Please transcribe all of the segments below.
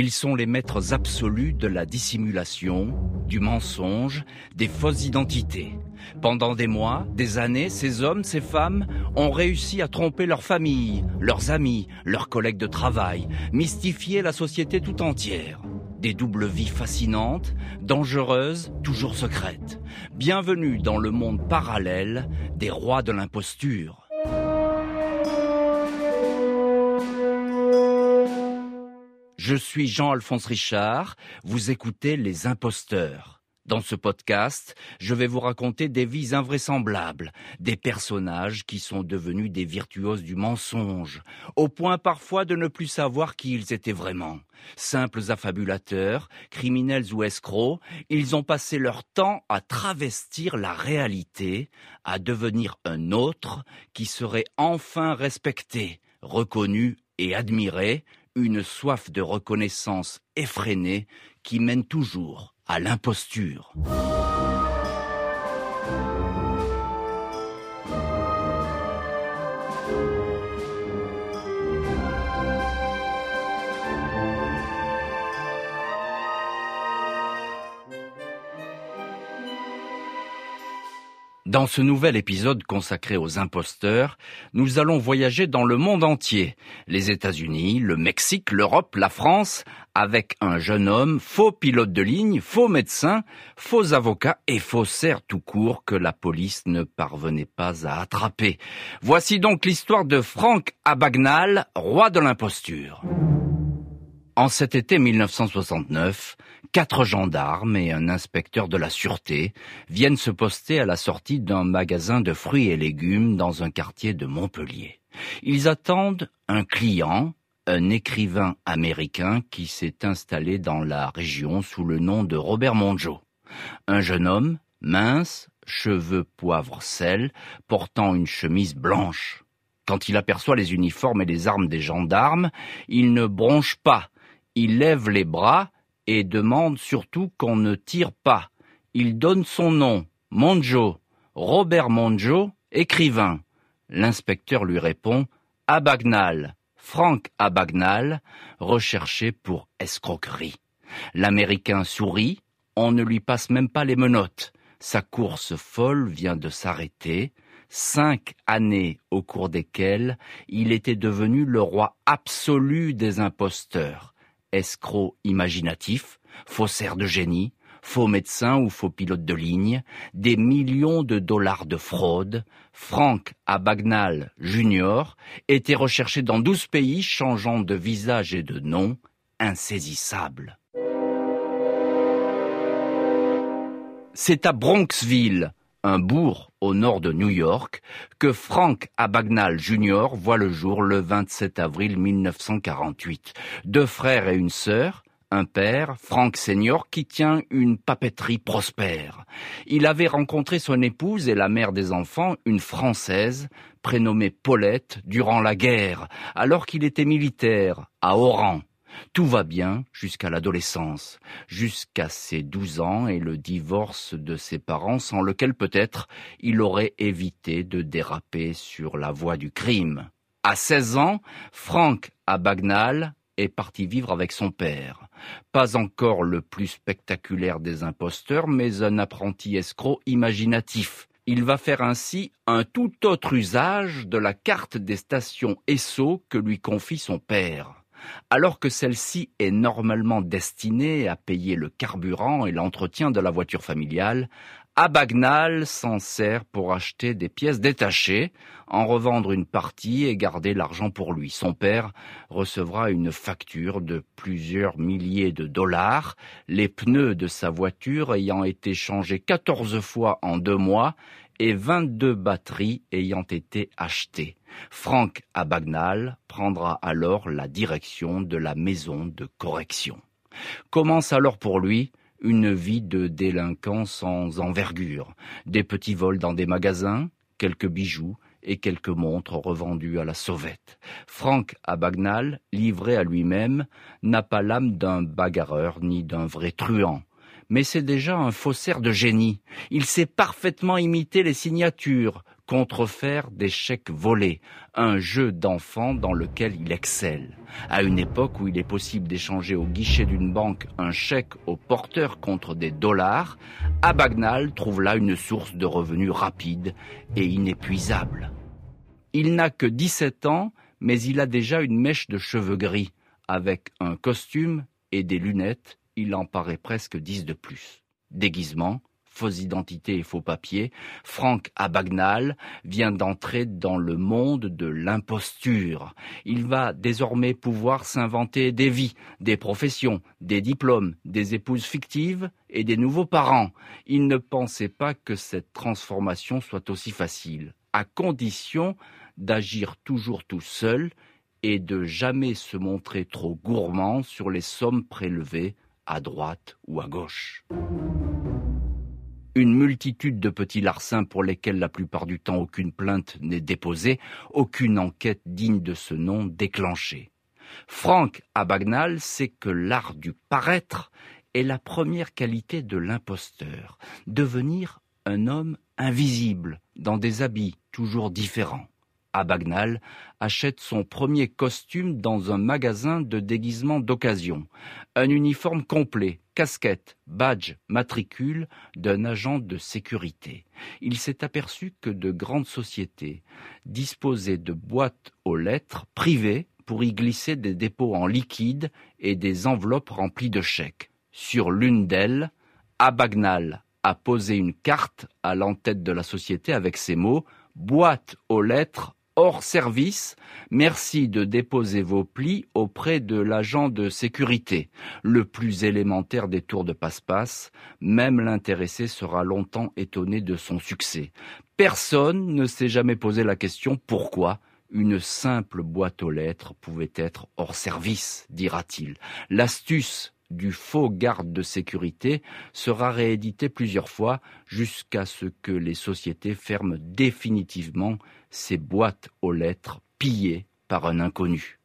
Ils sont les maîtres absolus de la dissimulation, du mensonge, des fausses identités. Pendant des mois, des années, ces hommes, ces femmes ont réussi à tromper leur famille, leurs amis, leurs collègues de travail, mystifier la société tout entière. Des doubles vies fascinantes, dangereuses, toujours secrètes. Bienvenue dans le monde parallèle des rois de l'imposture. Je suis Jean-Alphonse Richard, vous écoutez Les Imposteurs. Dans ce podcast, je vais vous raconter des vies invraisemblables, des personnages qui sont devenus des virtuoses du mensonge, au point parfois de ne plus savoir qui ils étaient vraiment. Simples affabulateurs, criminels ou escrocs, ils ont passé leur temps à travestir la réalité, à devenir un autre qui serait enfin respecté, reconnu et admiré, une soif de reconnaissance effrénée qui mène toujours à l'imposture. Dans ce nouvel épisode consacré aux imposteurs, nous allons voyager dans le monde entier, les États-Unis, le Mexique, l'Europe, la France, avec un jeune homme, faux pilote de ligne, faux médecin, faux avocat et faussaire tout court que la police ne parvenait pas à attraper. Voici donc l'histoire de Frank Abagnale, roi de l'imposture. En cet été 1969, quatre gendarmes et un inspecteur de la sûreté viennent se poster à la sortie d'un magasin de fruits et légumes dans un quartier de Montpellier. Ils attendent un client, un écrivain américain qui s'est installé dans la région sous le nom de Robert Monjo. Un jeune homme, mince, cheveux poivre sel, portant une chemise blanche. Quand il aperçoit les uniformes et les armes des gendarmes, il ne bronche pas, il lève les bras et demande surtout qu'on ne tire pas. Il donne son nom, Monjo, Robert Monjo, écrivain. L'inspecteur lui répond Abagnale, Frank Abagnale, recherché pour escroquerie. L'Américain sourit, on ne lui passe même pas les menottes. Sa course folle vient de s'arrêter, cinq années au cours desquelles il était devenu le roi absolu des imposteurs escroc imaginatif, faussaire de génie, faux médecin ou faux pilote de ligne, des millions de dollars de fraude, Frank Abagnale Jr. était recherché dans douze pays changeant de visage et de nom, insaisissable. C'est à Bronxville, un bourg au nord de New York, que Frank Abagnale Jr. voit le jour le 27 avril 1948. Deux frères et une sœur, un père, Frank Senior, qui tient une papeterie prospère. Il avait rencontré son épouse et la mère des enfants, une Française, prénommée Paulette, durant la guerre, alors qu'il était militaire, à Oran. Tout va bien jusqu'à l'adolescence, jusqu'à ses douze ans et le divorce de ses parents sans lequel peut-être il aurait évité de déraper sur la voie du crime. À seize ans, Frank Abagnale est parti vivre avec son père. Pas encore le plus spectaculaire des imposteurs, mais un apprenti escroc imaginatif. Il va faire ainsi un tout autre usage de la carte des stations Esso que lui confie son père. Alors que celle-ci est normalement destinée à payer le carburant et l'entretien de la voiture familiale, Abagnale s'en sert pour acheter des pièces détachées, en revendre une partie et garder l'argent pour lui. Son père recevra une facture de plusieurs milliers de dollars, les pneus de sa voiture ayant été changés quatorze fois en deux mois et 22 batteries ayant été achetées. Frank Abagnale prendra alors la direction de la maison de correction. Commence alors pour lui une vie de délinquant sans envergure, des petits vols dans des magasins, quelques bijoux et quelques montres revendues à la sauvette. Frank Abagnale, livré à lui-même, n'a pas l'âme d'un bagarreur ni d'un vrai truand mais c'est déjà un faussaire de génie. Il sait parfaitement imiter les signatures, contrefaire des chèques volés, un jeu d'enfant dans lequel il excelle. À une époque où il est possible d'échanger au guichet d'une banque un chèque au porteur contre des dollars, Abagnale trouve là une source de revenus rapide et inépuisable. Il n'a que 17 ans, mais il a déjà une mèche de cheveux gris. Avec un costume et des lunettes, il en paraît presque 10 de plus. Déguisement, fausse identité et faux papiers, Franck Abagnale vient d'entrer dans le monde de l'imposture. Il va désormais pouvoir s'inventer des vies, des professions, des diplômes, des épouses fictives et des nouveaux parents. Il ne pensait pas que cette transformation soit aussi facile, à condition d'agir toujours tout seul et de jamais se montrer trop gourmand sur les sommes prélevées à droite ou à gauche une multitude de petits larcins pour lesquels la plupart du temps aucune plainte n'est déposée, aucune enquête digne de ce nom déclenchée. Franck Abagnale sait que l'art du paraître est la première qualité de l'imposteur, devenir un homme invisible dans des habits toujours différents. Abagnale achète son premier costume dans un magasin de déguisement d'occasion. Un uniforme complet, casquette, badge, matricule d'un agent de sécurité. Il s'est aperçu que de grandes sociétés disposaient de boîtes aux lettres privées pour y glisser des dépôts en liquide et des enveloppes remplies de chèques. Sur l'une d'elles, Abagnale a posé une carte à l'entête de la société avec ces mots boîte aux lettres hors service, merci de déposer vos plis auprès de l'agent de sécurité. Le plus élémentaire des tours de passe-passe, même l'intéressé sera longtemps étonné de son succès. Personne ne s'est jamais posé la question pourquoi une simple boîte aux lettres pouvait être hors service, dira-t-il. L'astuce du faux garde de sécurité sera réédité plusieurs fois jusqu'à ce que les sociétés ferment définitivement ces boîtes aux lettres pillées par un inconnu.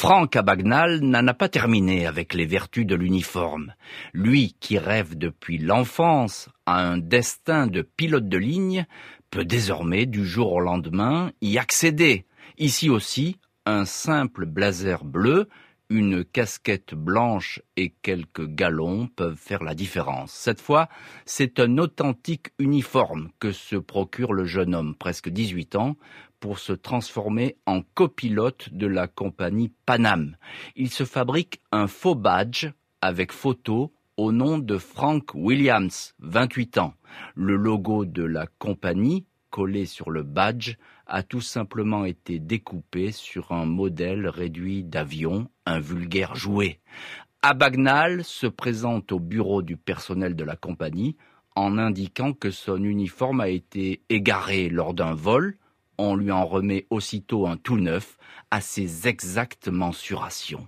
Franck Abagnale n'en a pas terminé avec les vertus de l'uniforme. Lui qui rêve depuis l'enfance à un destin de pilote de ligne peut désormais du jour au lendemain y accéder. Ici aussi, un simple blazer bleu, une casquette blanche et quelques galons peuvent faire la différence. Cette fois, c'est un authentique uniforme que se procure le jeune homme, presque 18 ans, pour se transformer en copilote de la compagnie Panam. Il se fabrique un faux badge avec photo au nom de Frank Williams, 28 ans. Le logo de la compagnie, collé sur le badge, a tout simplement été découpé sur un modèle réduit d'avion, un vulgaire jouet. Abagnale se présente au bureau du personnel de la compagnie en indiquant que son uniforme a été égaré lors d'un vol on lui en remet aussitôt un tout neuf à ses exactes mensurations.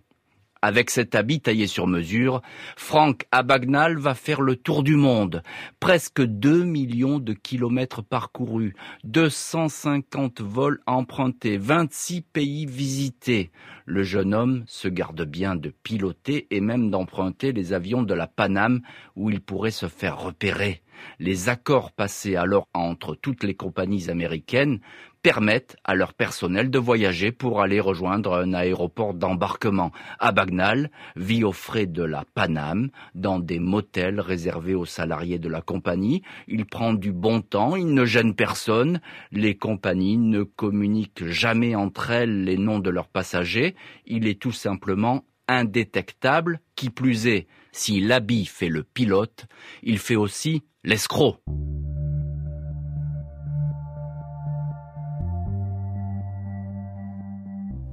Avec cet habit taillé sur mesure, Franck Abagnale va faire le tour du monde. Presque 2 millions de kilomètres parcourus, 250 vols empruntés, 26 pays visités. Le jeune homme se garde bien de piloter et même d'emprunter les avions de la Paname où il pourrait se faire repérer. Les accords passés alors entre toutes les compagnies américaines permettent à leur personnel de voyager pour aller rejoindre un aéroport d'embarquement. À Bagnal vit aux frais de la Paname dans des motels réservés aux salariés de la compagnie. Il prend du bon temps, il ne gêne personne. Les compagnies ne communiquent jamais entre elles les noms de leurs passagers. Il est tout simplement indétectable. Qui plus est, si l'habit fait le pilote, il fait aussi l'escroc.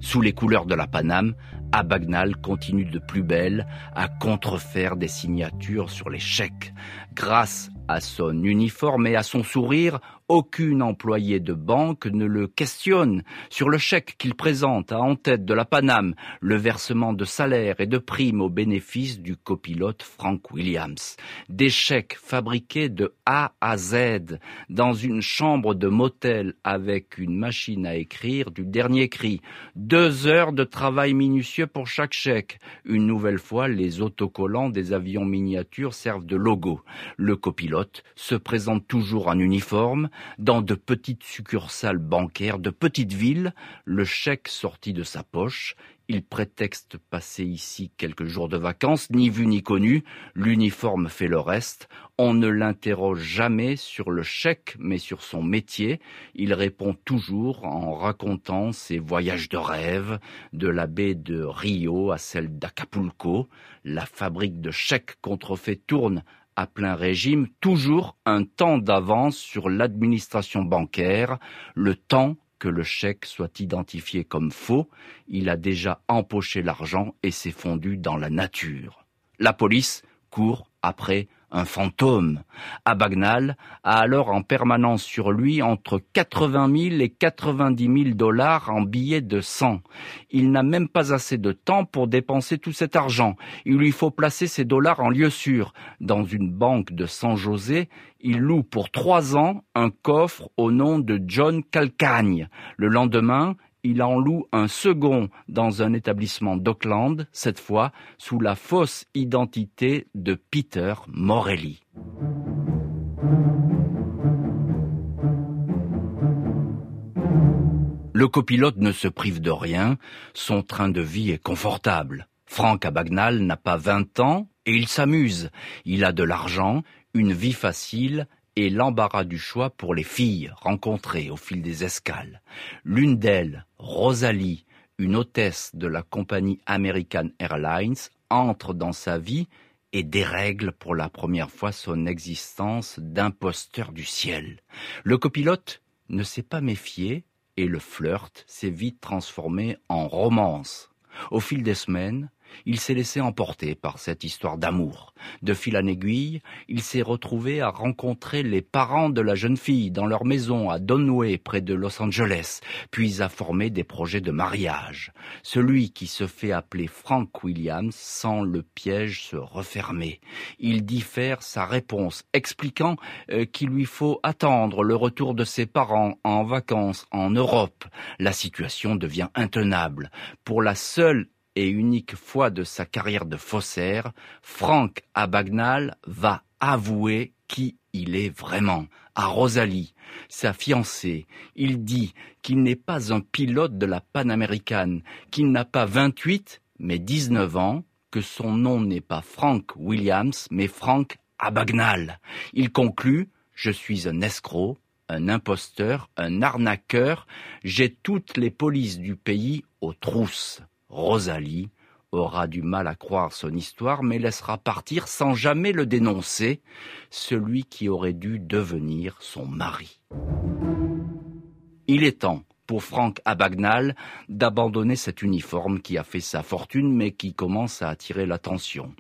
Sous les couleurs de la Paname, Abagnale continue de plus belle à contrefaire des signatures sur les chèques. Grâce à son uniforme et à son sourire, aucune employée de banque ne le questionne sur le chèque qu'il présente à en-tête de la Paname, le versement de salaire et de primes au bénéfice du copilote Frank Williams. Des chèques fabriqués de A à Z dans une chambre de motel avec une machine à écrire du dernier cri. Deux heures de travail minutieux pour chaque chèque. Une nouvelle fois, les autocollants des avions miniatures servent de logo. Le copilote se présente toujours en uniforme, dans de petites succursales bancaires de petites villes, le chèque sorti de sa poche, il prétexte passer ici quelques jours de vacances, ni vu ni connu, l'uniforme fait le reste, on ne l'interroge jamais sur le chèque, mais sur son métier, il répond toujours en racontant ses voyages de rêve, de la baie de Rio à celle d'Acapulco, la fabrique de chèques contrefaits tourne à plein régime, toujours un temps d'avance sur l'administration bancaire, le temps que le chèque soit identifié comme faux, il a déjà empoché l'argent et s'est fondu dans la nature. La police court après un fantôme. Abagnale a alors en permanence sur lui entre 80 000 et 90 000 dollars en billets de sang. Il n'a même pas assez de temps pour dépenser tout cet argent. Il lui faut placer ces dollars en lieu sûr. Dans une banque de San José, il loue pour trois ans un coffre au nom de John Calcagne. Le lendemain, il en loue un second dans un établissement d'Auckland, cette fois sous la fausse identité de Peter Morelli. Le copilote ne se prive de rien, son train de vie est confortable. Franck Abagnale n'a pas vingt ans et il s'amuse. Il a de l'argent, une vie facile et l'embarras du choix pour les filles rencontrées au fil des escales. L'une d'elles, Rosalie, une hôtesse de la compagnie American Airlines, entre dans sa vie et dérègle pour la première fois son existence d'imposteur du ciel. Le copilote ne s'est pas méfié et le flirt s'est vite transformé en romance. Au fil des semaines, il s'est laissé emporter par cette histoire d'amour. De fil en aiguille, il s'est retrouvé à rencontrer les parents de la jeune fille dans leur maison à Donway, près de Los Angeles, puis à former des projets de mariage. Celui qui se fait appeler Frank Williams sent le piège se refermer. Il diffère sa réponse, expliquant euh, qu'il lui faut attendre le retour de ses parents en vacances en Europe. La situation devient intenable. Pour la seule et unique fois de sa carrière de faussaire, Franck Abagnale va avouer qui il est vraiment. À Rosalie, sa fiancée, il dit qu'il n'est pas un pilote de la panaméricaine, qu'il n'a pas 28, mais 19 ans, que son nom n'est pas Frank Williams, mais Frank Abagnale. Il conclut Je suis un escroc, un imposteur, un arnaqueur, j'ai toutes les polices du pays aux trousses. Rosalie aura du mal à croire son histoire, mais laissera partir sans jamais le dénoncer, celui qui aurait dû devenir son mari. Il est temps pour Franck Abagnale d'abandonner cet uniforme qui a fait sa fortune mais qui commence à attirer l'attention.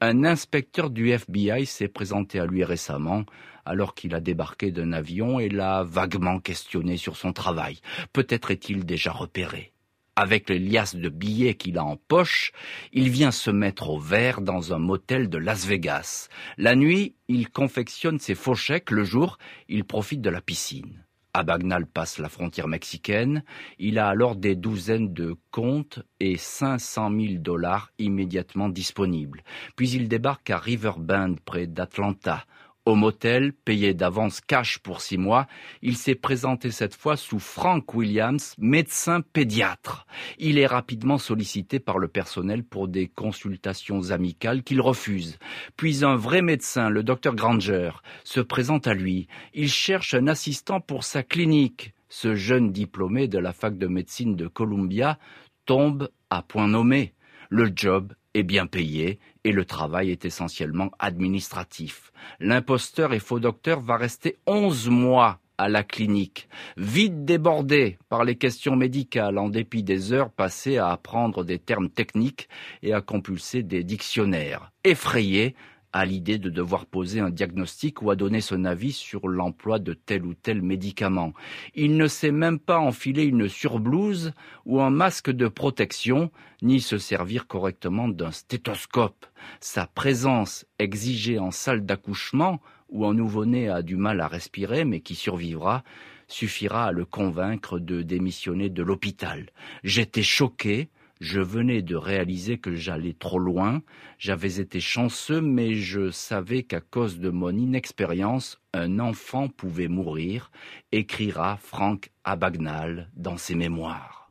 Un inspecteur du FBI s'est présenté à lui récemment alors qu'il a débarqué d'un avion et l'a vaguement questionné sur son travail. Peut-être est-il déjà repéré avec les liasses de billets qu'il a en poche, il vient se mettre au vert dans un motel de Las Vegas. La nuit, il confectionne ses faux chèques, le jour, il profite de la piscine. Abagnale passe la frontière mexicaine, il a alors des douzaines de comptes et 500 000 dollars immédiatement disponibles. Puis il débarque à Riverbend, près d'Atlanta. Au motel, payé d'avance cash pour six mois, il s'est présenté cette fois sous Frank Williams, médecin pédiatre. Il est rapidement sollicité par le personnel pour des consultations amicales qu'il refuse. Puis un vrai médecin, le docteur Granger, se présente à lui. Il cherche un assistant pour sa clinique. Ce jeune diplômé de la fac de médecine de Columbia tombe à point nommé. Le job est bien payé et le travail est essentiellement administratif. L'imposteur et faux docteur va rester onze mois à la clinique, vite débordé par les questions médicales en dépit des heures passées à apprendre des termes techniques et à compulser des dictionnaires. Effrayé, à l'idée de devoir poser un diagnostic ou à donner son avis sur l'emploi de tel ou tel médicament. Il ne sait même pas enfiler une surblouse ou un masque de protection, ni se servir correctement d'un stéthoscope. Sa présence exigée en salle d'accouchement, où un nouveau-né a du mal à respirer mais qui survivra, suffira à le convaincre de démissionner de l'hôpital. J'étais choqué, je venais de réaliser que j'allais trop loin, j'avais été chanceux, mais je savais qu'à cause de mon inexpérience, un enfant pouvait mourir, écrira Frank Abagnale dans ses mémoires.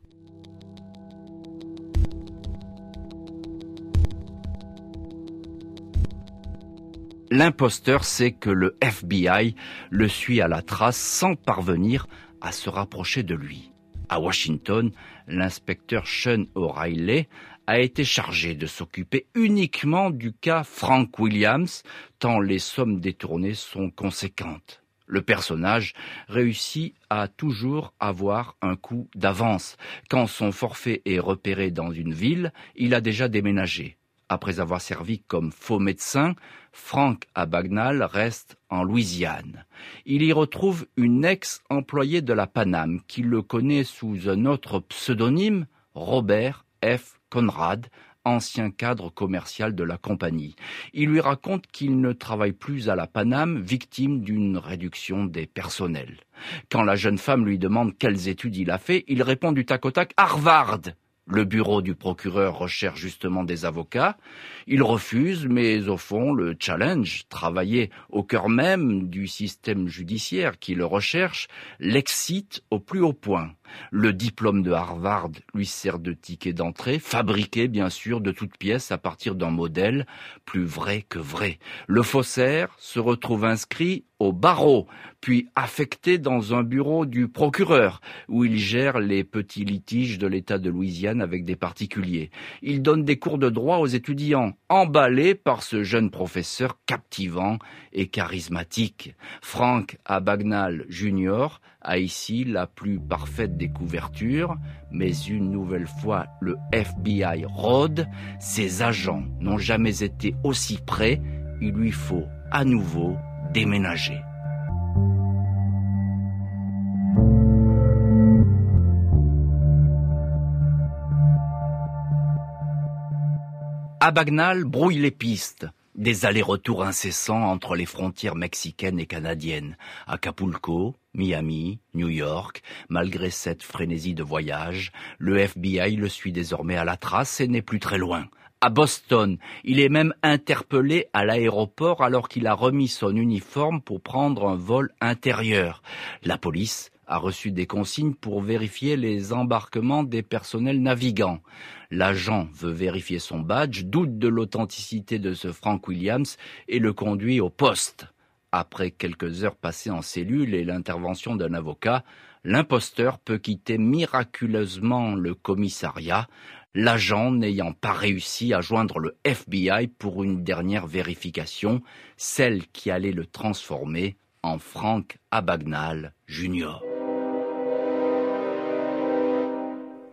L'imposteur sait que le FBI le suit à la trace sans parvenir à se rapprocher de lui. À Washington, l'inspecteur Sean O'Reilly a été chargé de s'occuper uniquement du cas Frank Williams, tant les sommes détournées sont conséquentes. Le personnage réussit à toujours avoir un coup d'avance. Quand son forfait est repéré dans une ville, il a déjà déménagé. Après avoir servi comme faux médecin, Frank Abagnale reste en Louisiane. Il y retrouve une ex-employée de la Paname qui le connaît sous un autre pseudonyme, Robert F. Conrad, ancien cadre commercial de la compagnie. Il lui raconte qu'il ne travaille plus à la Paname, victime d'une réduction des personnels. Quand la jeune femme lui demande quelles études il a fait, il répond du tac au tac Harvard. Le bureau du procureur recherche justement des avocats. Il refuse, mais au fond, le challenge, travailler au cœur même du système judiciaire qui le recherche, l'excite au plus haut point. Le diplôme de Harvard lui sert de ticket d'entrée, fabriqué bien sûr de toutes pièces à partir d'un modèle plus vrai que vrai. Le faussaire se retrouve inscrit au barreau, puis affecté dans un bureau du procureur, où il gère les petits litiges de l'État de Louisiane avec des particuliers. Il donne des cours de droit aux étudiants, emballés par ce jeune professeur captivant et charismatique. Frank Abagnale Jr. a ici la plus parfaite des couvertures, mais une nouvelle fois le FBI rôde, ses agents n'ont jamais été aussi près, il lui faut à nouveau déménager. Abagnale brouille les pistes. Des allers-retours incessants entre les frontières mexicaines et canadiennes. Acapulco, Miami, New York, malgré cette frénésie de voyage, le FBI le suit désormais à la trace et n'est plus très loin à Boston. Il est même interpellé à l'aéroport alors qu'il a remis son uniforme pour prendre un vol intérieur. La police a reçu des consignes pour vérifier les embarquements des personnels navigants. L'agent veut vérifier son badge, doute de l'authenticité de ce Frank Williams et le conduit au poste. Après quelques heures passées en cellule et l'intervention d'un avocat, l'imposteur peut quitter miraculeusement le commissariat l'agent n'ayant pas réussi à joindre le FBI pour une dernière vérification, celle qui allait le transformer en Frank Abagnale Jr.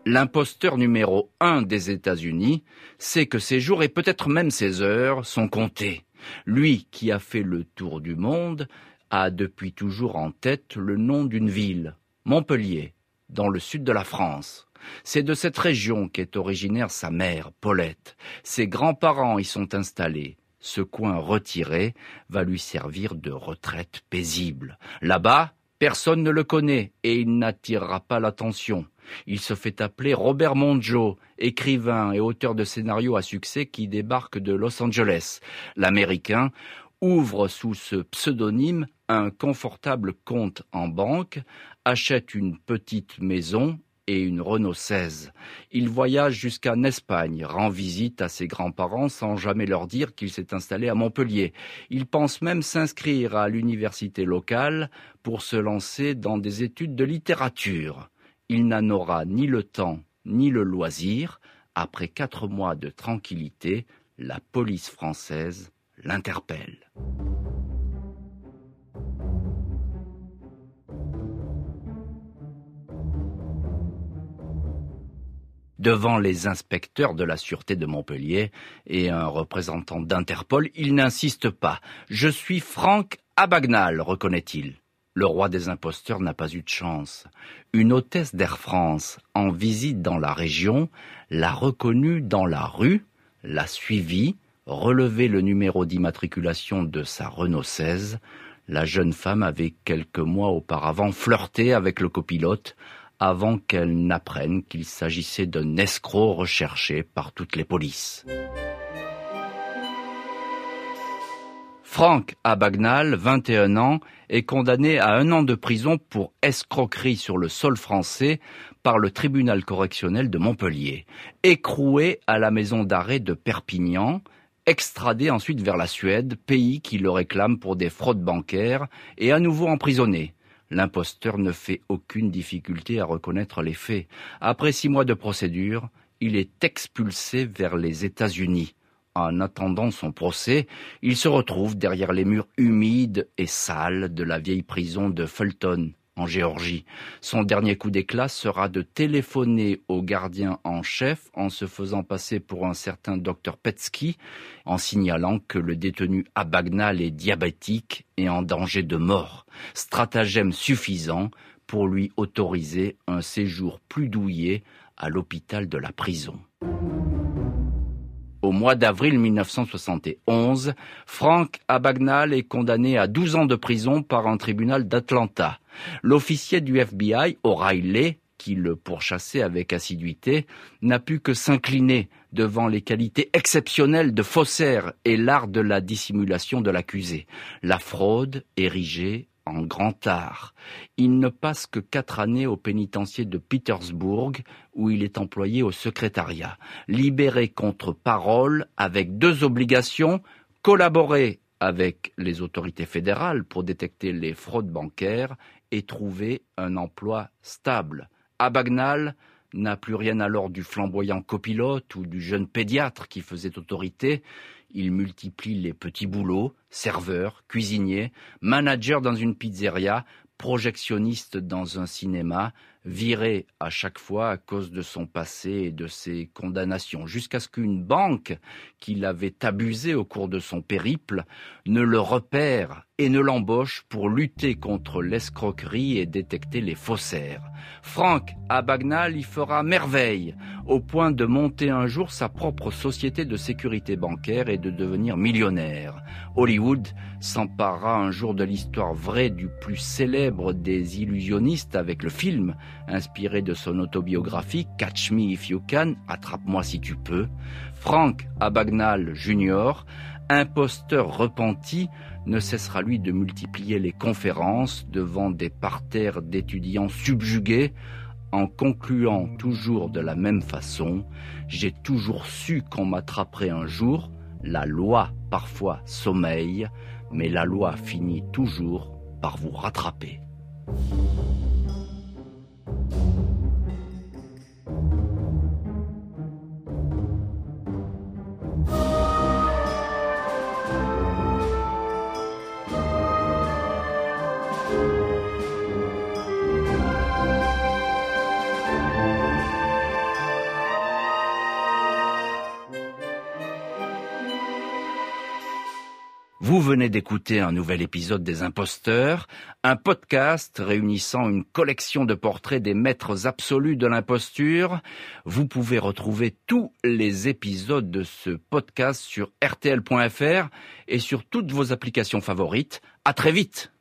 L'imposteur numéro un des États-Unis sait que ses jours et peut-être même ses heures sont comptés. Lui qui a fait le tour du monde a depuis toujours en tête le nom d'une ville, Montpellier, dans le sud de la France. C'est de cette région qu'est originaire sa mère, Paulette. Ses grands-parents y sont installés. Ce coin retiré va lui servir de retraite paisible. Là-bas, personne ne le connaît et il n'attirera pas l'attention. Il se fait appeler Robert Monjo, écrivain et auteur de scénarios à succès qui débarque de Los Angeles. L'Américain ouvre sous ce pseudonyme un confortable compte en banque, achète une petite maison et une Renault 16. Il voyage jusqu'en Espagne, rend visite à ses grands-parents sans jamais leur dire qu'il s'est installé à Montpellier. Il pense même s'inscrire à l'université locale pour se lancer dans des études de littérature. Il n'en aura ni le temps ni le loisir. Après quatre mois de tranquillité, la police française l'interpelle. Devant les inspecteurs de la sûreté de Montpellier et un représentant d'Interpol, il n'insiste pas. Je suis Franck Abagnal, reconnaît-il. Le roi des imposteurs n'a pas eu de chance. Une hôtesse d'Air France, en visite dans la région, l'a reconnu dans la rue, l'a suivi, relevé le numéro d'immatriculation de sa Renault 16. La jeune femme avait quelques mois auparavant flirté avec le copilote avant qu'elle n'apprenne qu'il s'agissait d'un escroc recherché par toutes les polices. Franck Abagnal, 21 ans, est condamné à un an de prison pour escroquerie sur le sol français par le tribunal correctionnel de Montpellier, écroué à la maison d'arrêt de Perpignan, extradé ensuite vers la Suède, pays qui le réclame pour des fraudes bancaires, et à nouveau emprisonné. L'imposteur ne fait aucune difficulté à reconnaître les faits. Après six mois de procédure, il est expulsé vers les États-Unis. En attendant son procès, il se retrouve derrière les murs humides et sales de la vieille prison de Fulton, en Géorgie. Son dernier coup d'éclat sera de téléphoner au gardien en chef en se faisant passer pour un certain docteur Petsky, en signalant que le détenu Abagnal est diabétique et en danger de mort. Stratagème suffisant pour lui autoriser un séjour plus douillet à l'hôpital de la prison. Mois d'avril 1971, Frank Abagnale est condamné à 12 ans de prison par un tribunal d'Atlanta. L'officier du FBI, O'Reilly, qui le pourchassait avec assiduité, n'a pu que s'incliner devant les qualités exceptionnelles de faussaire et l'art de la dissimulation de l'accusé. La fraude érigée en grand art. Il ne passe que quatre années au pénitencier de Petersburg, où il est employé au secrétariat. Libéré contre parole, avec deux obligations, collaborer avec les autorités fédérales pour détecter les fraudes bancaires et trouver un emploi stable. Abagnal n'a plus rien alors du flamboyant copilote ou du jeune pédiatre qui faisait autorité. Il multiplie les petits boulots, serveur, cuisinier, manager dans une pizzeria, projectionniste dans un cinéma, viré à chaque fois à cause de son passé et de ses condamnations, jusqu'à ce qu'une banque qui l'avait abusé au cours de son périple ne le repère et ne l'embauche pour lutter contre l'escroquerie et détecter les faussaires. Franck Abagnal y fera merveille, au point de monter un jour sa propre société de sécurité bancaire et de devenir millionnaire. Hollywood s'emparera un jour de l'histoire vraie du plus célèbre des illusionnistes avec le film inspiré de son autobiographie Catch Me If You Can, Attrape-moi si tu peux, Frank Abagnale Jr., imposteur repenti, ne cessera lui de multiplier les conférences devant des parterres d'étudiants subjugués, en concluant toujours de la même façon, j'ai toujours su qu'on m'attraperait un jour, la loi parfois sommeille, mais la loi finit toujours par vous rattraper. Venez d'écouter un nouvel épisode des Imposteurs, un podcast réunissant une collection de portraits des maîtres absolus de l'imposture. Vous pouvez retrouver tous les épisodes de ce podcast sur rtl.fr et sur toutes vos applications favorites. À très vite!